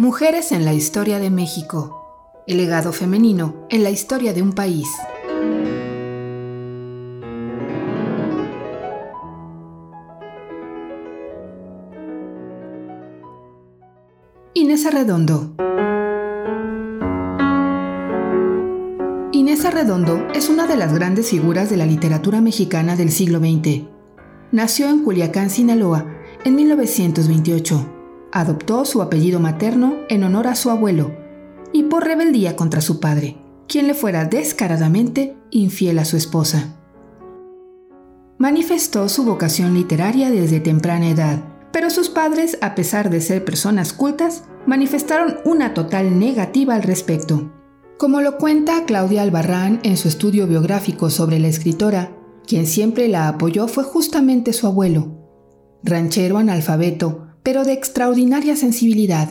Mujeres en la historia de México. El legado femenino en la historia de un país. Inés Arredondo. Inés Arredondo es una de las grandes figuras de la literatura mexicana del siglo XX. Nació en Culiacán, Sinaloa, en 1928 adoptó su apellido materno en honor a su abuelo y por rebeldía contra su padre, quien le fuera descaradamente infiel a su esposa. Manifestó su vocación literaria desde temprana edad, pero sus padres, a pesar de ser personas cultas, manifestaron una total negativa al respecto. Como lo cuenta Claudia Albarrán en su estudio biográfico sobre la escritora, quien siempre la apoyó fue justamente su abuelo. Ranchero analfabeto, pero de extraordinaria sensibilidad.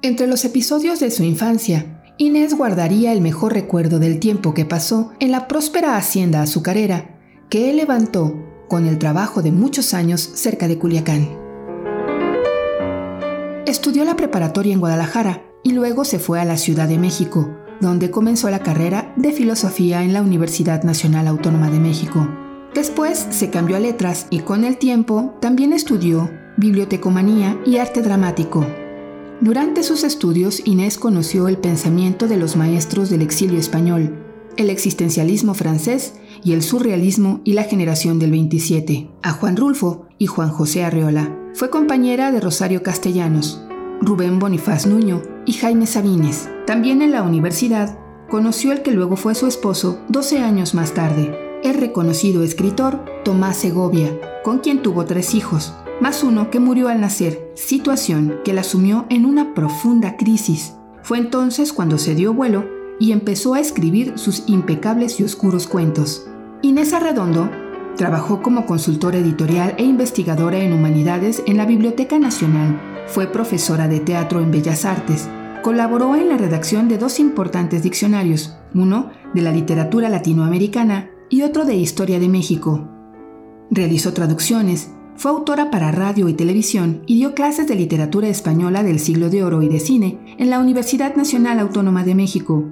Entre los episodios de su infancia, Inés guardaría el mejor recuerdo del tiempo que pasó en la próspera hacienda azucarera que él levantó con el trabajo de muchos años cerca de Culiacán. Estudió la preparatoria en Guadalajara y luego se fue a la Ciudad de México, donde comenzó la carrera de filosofía en la Universidad Nacional Autónoma de México. Después se cambió a letras y con el tiempo también estudió bibliotecomanía y arte dramático. Durante sus estudios, Inés conoció el pensamiento de los maestros del exilio español, el existencialismo francés y el surrealismo y la generación del 27, a Juan Rulfo y Juan José Arreola. Fue compañera de Rosario Castellanos, Rubén Bonifaz Nuño y Jaime Sabines. También en la universidad conoció el que luego fue su esposo 12 años más tarde, el reconocido escritor Tomás Segovia, con quien tuvo tres hijos, más uno que murió al nacer, situación que la sumió en una profunda crisis. Fue entonces cuando se dio vuelo y empezó a escribir sus impecables y oscuros cuentos. Inés Arredondo trabajó como consultora editorial e investigadora en humanidades en la Biblioteca Nacional. Fue profesora de teatro en Bellas Artes. Colaboró en la redacción de dos importantes diccionarios, uno de la literatura latinoamericana y otro de historia de México. Realizó traducciones, fue autora para radio y televisión y dio clases de literatura española del siglo de oro y de cine en la Universidad Nacional Autónoma de México.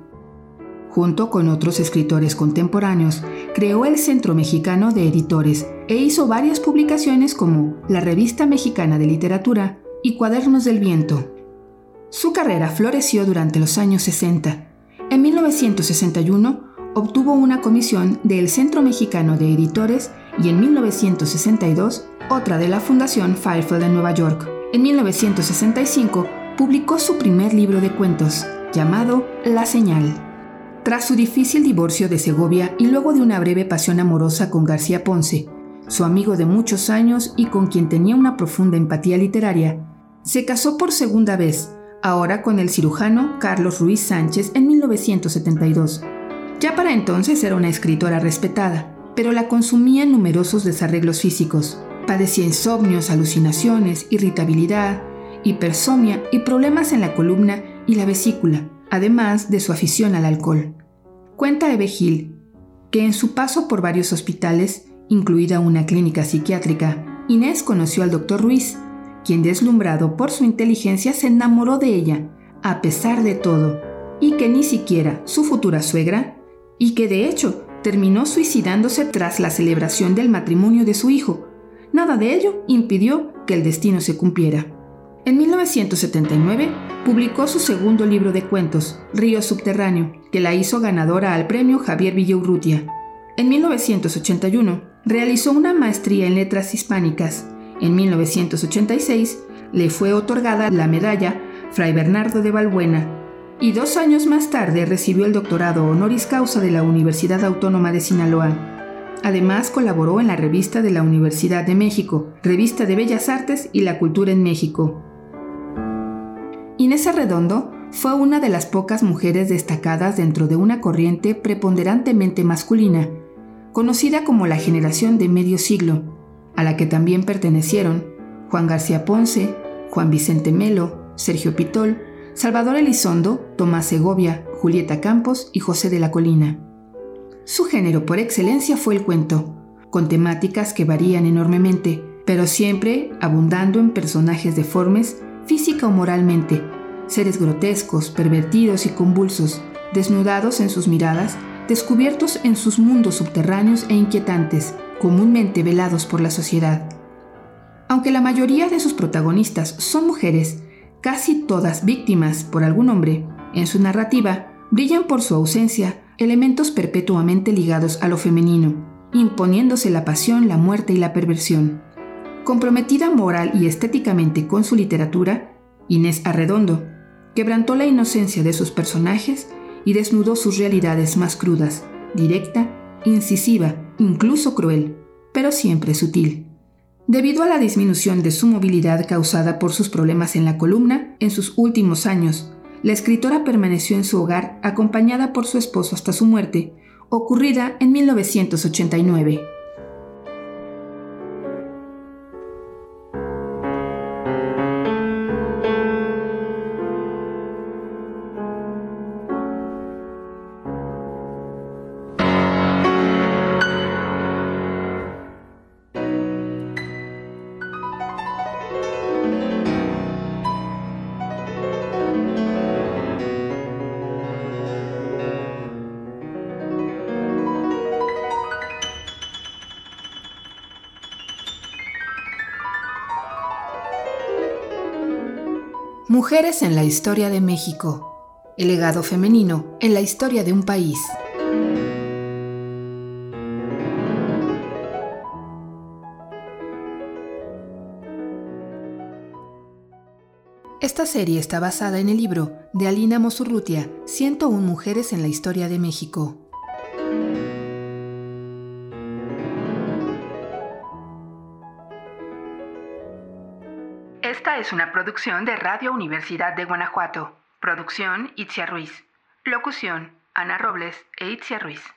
Junto con otros escritores contemporáneos, creó el Centro Mexicano de Editores e hizo varias publicaciones como la Revista Mexicana de Literatura y Cuadernos del Viento. Su carrera floreció durante los años 60. En 1961 obtuvo una comisión del Centro Mexicano de Editores y en 1962 otra de la Fundación Firefield de Nueva York. En 1965 publicó su primer libro de cuentos, llamado La Señal. Tras su difícil divorcio de Segovia y luego de una breve pasión amorosa con García Ponce, su amigo de muchos años y con quien tenía una profunda empatía literaria, se casó por segunda vez, ahora con el cirujano Carlos Ruiz Sánchez en 1972. Ya para entonces era una escritora respetada, pero la consumía en numerosos desarreglos físicos. Padecía insomnios, alucinaciones, irritabilidad, hipersomnia y problemas en la columna y la vesícula, además de su afición al alcohol. Cuenta Eve Gil que en su paso por varios hospitales, incluida una clínica psiquiátrica, Inés conoció al doctor Ruiz, quien deslumbrado por su inteligencia se enamoró de ella, a pesar de todo, y que ni siquiera su futura suegra y que de hecho terminó suicidándose tras la celebración del matrimonio de su hijo. Nada de ello impidió que el destino se cumpliera. En 1979 publicó su segundo libro de cuentos, Río Subterráneo, que la hizo ganadora al premio Javier Villaurrutia. En 1981 realizó una maestría en letras hispánicas. En 1986 le fue otorgada la medalla Fray Bernardo de Balbuena y dos años más tarde recibió el doctorado honoris causa de la Universidad Autónoma de Sinaloa. Además colaboró en la revista de la Universidad de México, Revista de Bellas Artes y la Cultura en México. Inés Arredondo fue una de las pocas mujeres destacadas dentro de una corriente preponderantemente masculina, conocida como la generación de medio siglo, a la que también pertenecieron Juan García Ponce, Juan Vicente Melo, Sergio Pitol, Salvador Elizondo, Tomás Segovia, Julieta Campos y José de la Colina. Su género por excelencia fue el cuento, con temáticas que varían enormemente, pero siempre abundando en personajes deformes, física o moralmente, seres grotescos, pervertidos y convulsos, desnudados en sus miradas, descubiertos en sus mundos subterráneos e inquietantes, comúnmente velados por la sociedad. Aunque la mayoría de sus protagonistas son mujeres, casi todas víctimas por algún hombre, en su narrativa brillan por su ausencia elementos perpetuamente ligados a lo femenino, imponiéndose la pasión, la muerte y la perversión. Comprometida moral y estéticamente con su literatura, Inés Arredondo quebrantó la inocencia de sus personajes y desnudó sus realidades más crudas, directa, incisiva, incluso cruel, pero siempre sutil. Debido a la disminución de su movilidad causada por sus problemas en la columna en sus últimos años, la escritora permaneció en su hogar acompañada por su esposo hasta su muerte, ocurrida en 1989. Mujeres en la historia de México. El legado femenino en la historia de un país. Esta serie está basada en el libro de Alina Mosurrutia, 101 Mujeres en la Historia de México. Esta es una producción de Radio Universidad de Guanajuato. Producción Itzia Ruiz. Locución Ana Robles e Itzia Ruiz.